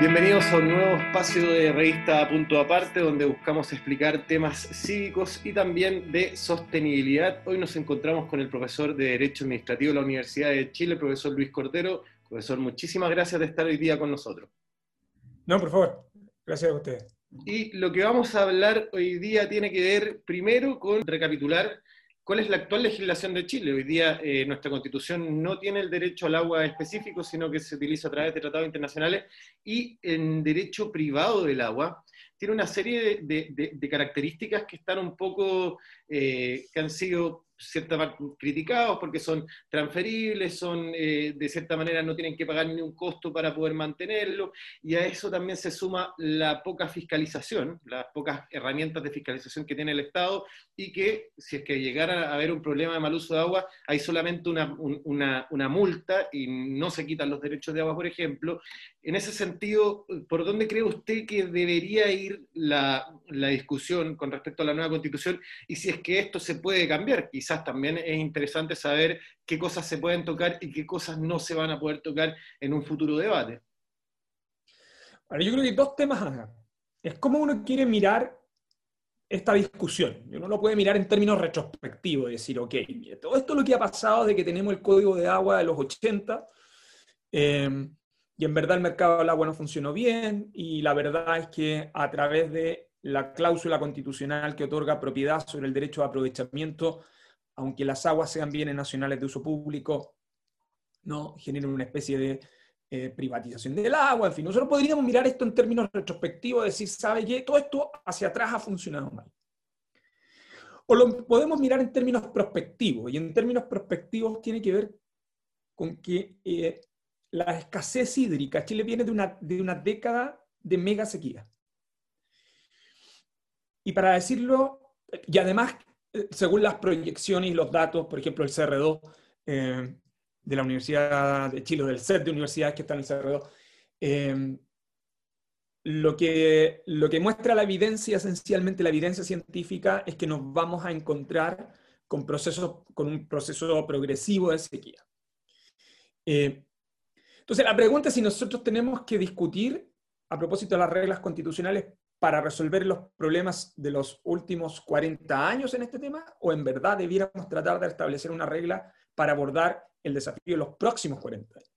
Bienvenidos a un nuevo espacio de revista Punto Aparte, donde buscamos explicar temas cívicos y también de sostenibilidad. Hoy nos encontramos con el profesor de Derecho Administrativo de la Universidad de Chile, el profesor Luis Cordero. Profesor, muchísimas gracias de estar hoy día con nosotros. No, por favor. Gracias a ustedes. Y lo que vamos a hablar hoy día tiene que ver primero con recapitular cuál es la actual legislación de Chile. Hoy día eh, nuestra constitución no tiene el derecho al agua específico, sino que se utiliza a través de tratados internacionales y en derecho privado del agua tiene una serie de, características que están un poco, eh, que han sido cierta criticados porque son transferibles, son eh, de cierta manera no tienen que pagar ni un costo para poder mantenerlo, y a eso también se suma la poca fiscalización, las pocas herramientas de fiscalización que tiene el Estado, y que si es que llegara a haber un problema de mal uso de agua, hay solamente una, una multa y no se quitan los derechos de agua, por ejemplo. En ese sentido, ¿por dónde cree usted que debería ir la, discusión con respecto a la nueva constitución y si es que esto se puede cambiar? quizás también es interesante saber qué cosas se pueden tocar y qué cosas no se van a poder tocar en un futuro debate. Ahora, yo creo que dos temas acá. Es cómo uno quiere mirar esta discusión. Uno lo puede mirar en términos retrospectivos, decir, ok, todo esto es lo que ha pasado de que tenemos el código de agua de los 80, eh, y en verdad el mercado del agua no funcionó bien, y la verdad es que a través de la cláusula constitucional que otorga propiedad sobre el derecho de aprovechamiento aunque las aguas sean bienes nacionales de uso público, no generan una especie de eh, privatización del agua, en fin. Nosotros podríamos mirar esto en términos retrospectivos, decir, ¿sabe qué? Todo esto hacia atrás ha funcionado mal. O lo podemos mirar en términos prospectivos, y en términos prospectivos tiene que ver con que eh, la escasez hídrica, Chile viene de una, de una década de mega sequía. Y para decirlo, y además según las proyecciones y los datos, por ejemplo, el CR2 eh, de la Universidad de Chile, del set de universidades que están en el CR2, eh, lo, que, lo que muestra la evidencia, esencialmente la evidencia científica, es que nos vamos a encontrar con, procesos, con un proceso progresivo de sequía. Eh, entonces, la pregunta es si nosotros tenemos que discutir, a propósito de las reglas constitucionales, para resolver los problemas de los últimos 40 años en este tema o en verdad debiéramos tratar de establecer una regla para abordar el desafío de los próximos 40 años.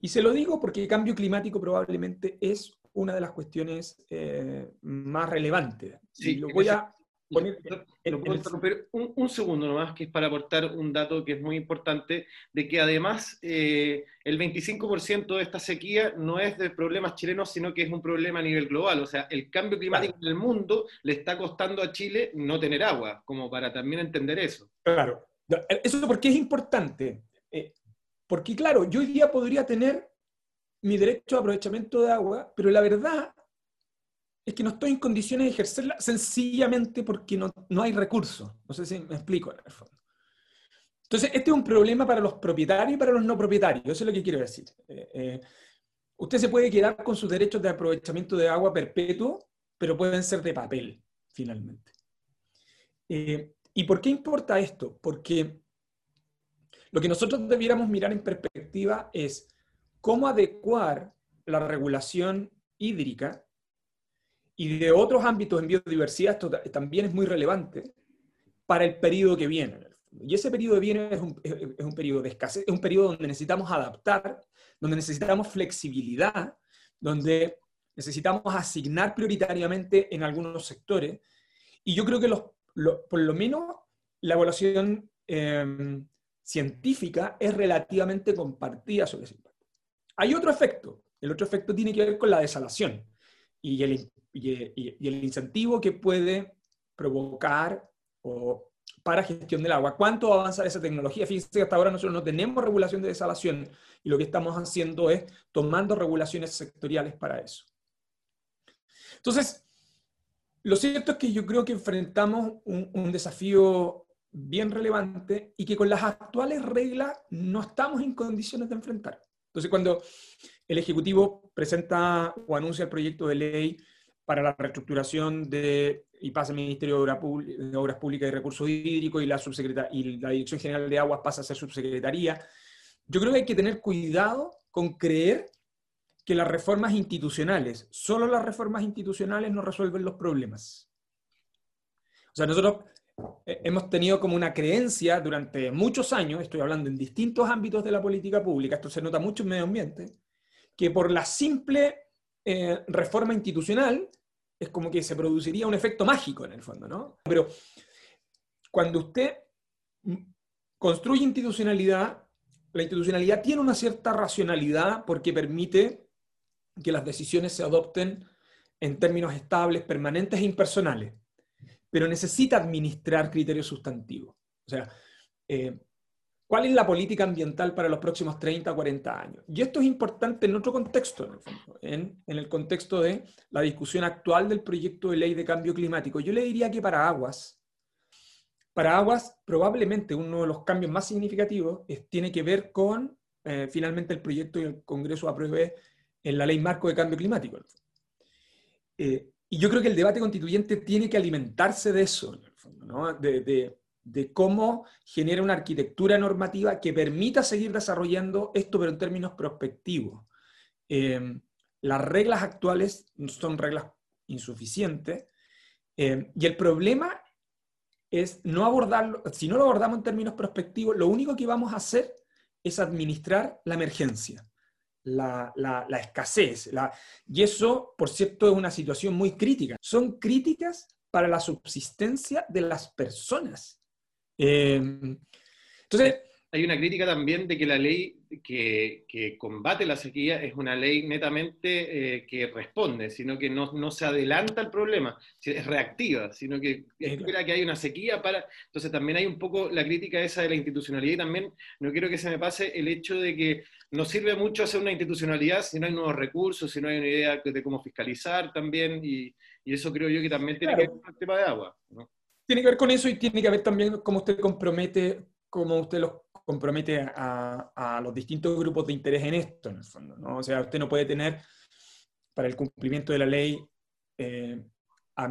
Y se lo digo porque el cambio climático probablemente es una de las cuestiones eh, más relevantes. Sí, lo voy a puedo interrumpir un, segundo nomás, que es para aportar un dato que es muy importante, de que además eh, el 25% de esta sequía no es de problemas chilenos, sino que es un problema a nivel global. O sea, el cambio climático en el mundo le está costando a Chile no tener agua, como para también entender eso. Claro. Eso porque es importante. Eh, porque claro, yo hoy día podría tener mi derecho a aprovechamiento de agua, pero la verdad es que no estoy en condiciones de ejercerla sencillamente porque no, no hay recursos. No sé si me explico en el fondo. Entonces, este es un problema para los propietarios y para los no propietarios. Eso es lo que quiero decir. Eh, eh, usted se puede quedar con sus derechos de aprovechamiento de agua perpetuo, pero pueden ser de papel, finalmente. Eh, ¿Y por qué importa esto? Porque lo que nosotros debiéramos mirar en perspectiva es cómo adecuar la regulación hídrica y de otros ámbitos en biodiversidad, esto también es muy relevante para el periodo que viene. Y ese periodo que viene es un, es un periodo de escasez, es un periodo donde necesitamos adaptar, donde necesitamos flexibilidad, donde necesitamos asignar prioritariamente en algunos sectores. Y yo creo que los, por lo menos la evaluación em, científica es relativamente compartida sobre ese impacto. Hay otro efecto. El otro efecto tiene que ver con la desalación y el y, el incentivo que puede provocar o para gestión del agua. ¿Cuánto va a avanzar esa tecnología? Fíjense que hasta ahora nosotros no tenemos regulación de desalación y lo que estamos haciendo es tomando regulaciones sectoriales para eso. Entonces, lo cierto es que yo creo que enfrentamos un, un desafío bien relevante y que con las actuales reglas no estamos en condiciones de enfrentar. Entonces, cuando el Ejecutivo presenta o anuncia el proyecto de ley para la reestructuración de, y pasa al Ministerio de, Obras Públicas y Recursos Hídricos y la, y la Dirección General de Aguas pasa a ser subsecretaría. Yo creo que hay que tener cuidado con creer que las reformas institucionales, solo las reformas institucionales no resuelven los problemas. O sea, nosotros eh, hemos tenido como una creencia durante muchos años, estoy hablando en distintos ámbitos de la política pública, esto se nota mucho en medio ambiente, que por la simple eh, reforma institucional es como que se produciría un efecto mágico en el fondo, ¿no? Pero cuando usted construye institucionalidad, la institucionalidad tiene una cierta racionalidad porque permite que las decisiones se adopten en términos estables, permanentes e impersonales, pero necesita administrar criterios sustantivos. O sea, eh, ¿cuál es la política ambiental para los próximos 30 o 40 años? Y esto es importante en otro contexto, en, en el contexto de la discusión actual del proyecto de ley de cambio climático. Yo le diría que para aguas, para aguas probablemente uno de los cambios más significativos tiene que ver con eh, finalmente el proyecto y el Congreso apruebe en la ley marco de cambio climático. Eh, y yo creo que el debate constituyente tiene que alimentarse de eso, de, cómo genera una arquitectura normativa que permita seguir desarrollando esto, pero en términos prospectivos. Eh, las reglas actuales son reglas insuficientes eh, y el problema es no abordarlo, si no lo abordamos en términos prospectivos, lo único que vamos a hacer es administrar la emergencia la, escasez. y eso, por cierto, es una situación muy crítica. Son críticas para la subsistencia de las personas. Eh, entonces, hay una crítica también de que la ley que, combate la sequía es una ley netamente eh, que responde, sino que no, se adelanta al problema, es reactiva, sino que espera que hay una sequía para... Entonces también hay un poco la crítica esa de la institucionalidad y también no quiero que se me pase el hecho de que no sirve mucho hacer una institucionalidad si no hay nuevos recursos, si no hay una idea de cómo fiscalizar también, y, eso creo yo que también tiene que ver con el tema de agua. Tiene que ver con eso y tiene que ver también cómo usted compromete, cómo usted los compromete a, los distintos grupos de interés en esto, en el fondo. ¿no? O sea, usted no puede tener para el cumplimiento de la ley eh, a,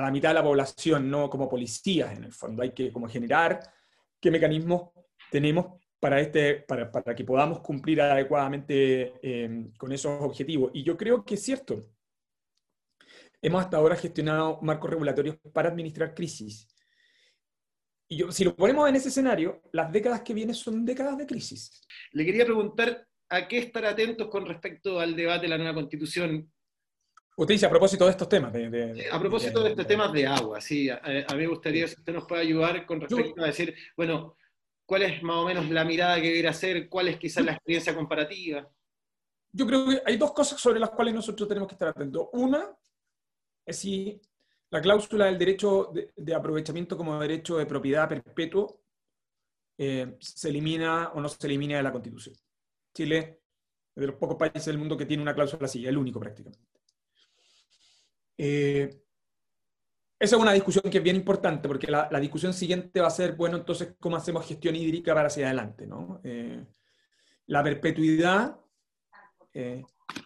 la mitad de la población, no como policías, en el fondo. Hay que como generar qué mecanismos tenemos para, este, para, para que podamos cumplir adecuadamente eh, con esos objetivos. Y yo creo que es cierto. Hemos hasta ahora gestionado marcos regulatorios para administrar crisis. Y yo, si lo ponemos en ese escenario, las décadas que vienen son décadas de crisis. Le quería preguntar a qué estar atentos con respecto al debate de la nueva constitución. Usted dice a propósito de estos temas. a propósito de, estos temas de agua, sí. A, mí me gustaría si usted nos puede ayudar con respecto a decir, bueno, cuál es más o menos la mirada que debería hacer, cuál es quizás la experiencia comparativa. Yo creo que hay dos cosas sobre las cuales nosotros tenemos que estar atentos. Una si la cláusula del derecho de, aprovechamiento como derecho de propiedad perpetuo eh, se elimina o no se elimina de la Constitución. Chile es de los pocos países del mundo que tiene una cláusula así, el único prácticamente. Eh, esa es una discusión que es bien importante, porque la, discusión siguiente va a ser, bueno, entonces, ¿cómo hacemos gestión hídrica para hacia adelante? Eh, la perpetuidad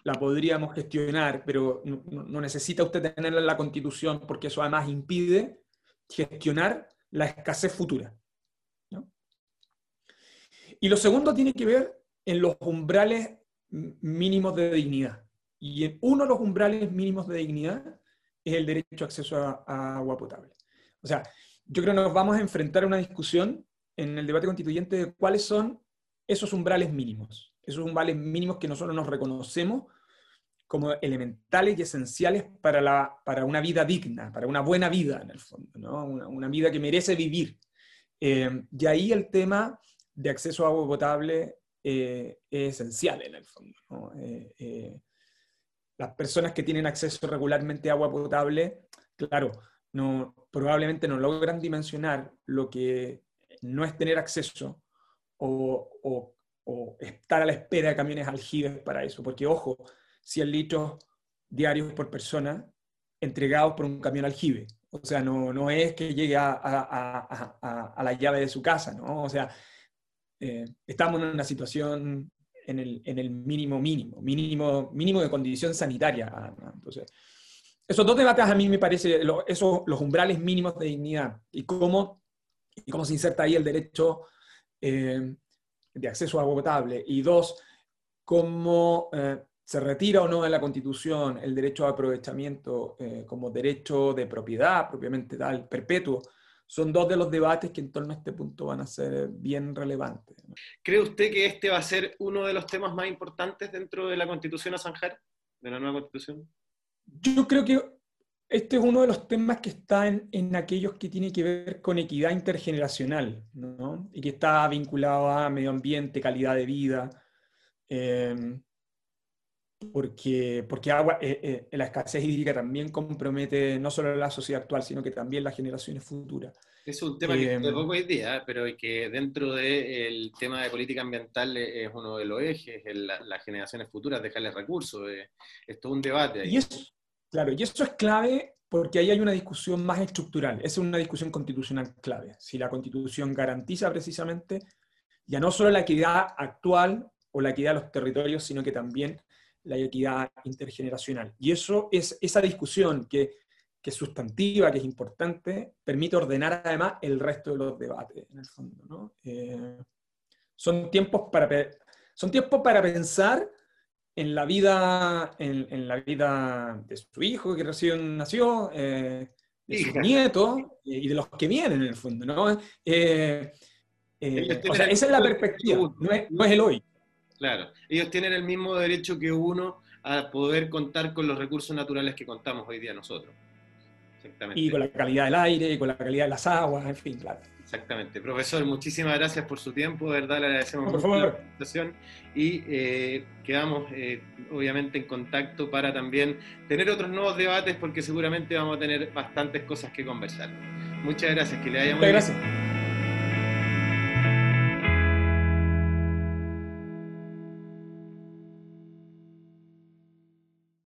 la podríamos gestionar, pero no, necesita usted tenerla en la constitución porque eso además impide gestionar la escasez futura. Y lo segundo tiene que ver en los umbrales mínimos de dignidad. Y en uno de los umbrales mínimos de dignidad es el derecho a acceso a, agua potable. O sea, yo creo que nos vamos a enfrentar a una discusión en el debate constituyente de cuáles son esos umbrales mínimos, esos umbrales mínimos que nosotros nos reconocemos como elementales y esenciales para, la, para una vida digna, para una buena vida en el fondo, ¿no? una, vida que merece vivir. Eh, y ahí el tema de acceso a agua potable eh, es esencial en el fondo. Eh, las personas que tienen acceso regularmente a agua potable, claro, probablemente no logran dimensionar lo que no es tener acceso o, o estar a la espera de camiones aljibes para eso, porque ojo, 100 litros diarios por persona entregados por un camión aljibe. O sea, no, no es que llegue a, a, a, la llave de su casa, ¿no? O sea, eh, estamos en una situación en el, en el, mínimo mínimo, mínimo, mínimo de condición sanitaria. Entonces, esos dos debates a mí me parece, esos, los umbrales mínimos de dignidad y cómo, y cómo se inserta ahí el derecho eh, de acceso a agua potable. Y dos, cómo eh, se retira o no de la Constitución el derecho a aprovechamiento eh, como derecho de propiedad propiamente tal, perpetuo, son dos de los debates que en torno a este punto van a ser bien relevantes. ¿Cree usted que este va a ser uno de los temas más importantes dentro de la Constitución a zanjar, de la nueva Constitución? Yo creo que este es uno de los temas que está en, aquellos que tiene que ver con equidad intergeneracional, ¿no? y que está vinculado a medio ambiente, calidad de vida, eh, porque, porque agua, eh, eh, la escasez hídrica también compromete no solo la sociedad actual, sino que también las generaciones futuras. Es un tema que de poco hoy día, pero que dentro del tema de política ambiental es uno de los ejes, las generaciones futuras, dejarles recursos, es todo un debate. Ahí. Y eso, claro, y eso es clave porque ahí hay una discusión más estructural, es una discusión constitucional clave. Si la constitución garantiza precisamente ya no solo la equidad actual o la equidad de los territorios, sino que también la equidad intergeneracional. Y eso es esa discusión que, es sustantiva, que es importante, permite ordenar además el resto de los debates, en el fondo. Eh, son, tiempos para, son tiempos para pensar en la vida, en, la vida de su hijo que recién nació, eh, de sus nietos y de los que vienen en el fondo. ¿no? Eh, esa es la perspectiva, no es, no es el hoy. Claro, ellos tienen el mismo derecho que uno a poder contar con los recursos naturales que contamos hoy día nosotros. Exactamente. Y con la calidad del aire, y con la calidad de las aguas, en fin, claro. Exactamente. Profesor, muchísimas gracias por su tiempo, de verdad le agradecemos mucho la presentación y eh, quedamos eh, obviamente en contacto para también tener otros nuevos debates porque seguramente vamos a tener bastantes cosas que conversar. Muchas gracias, que le haya muy Muchas gracias.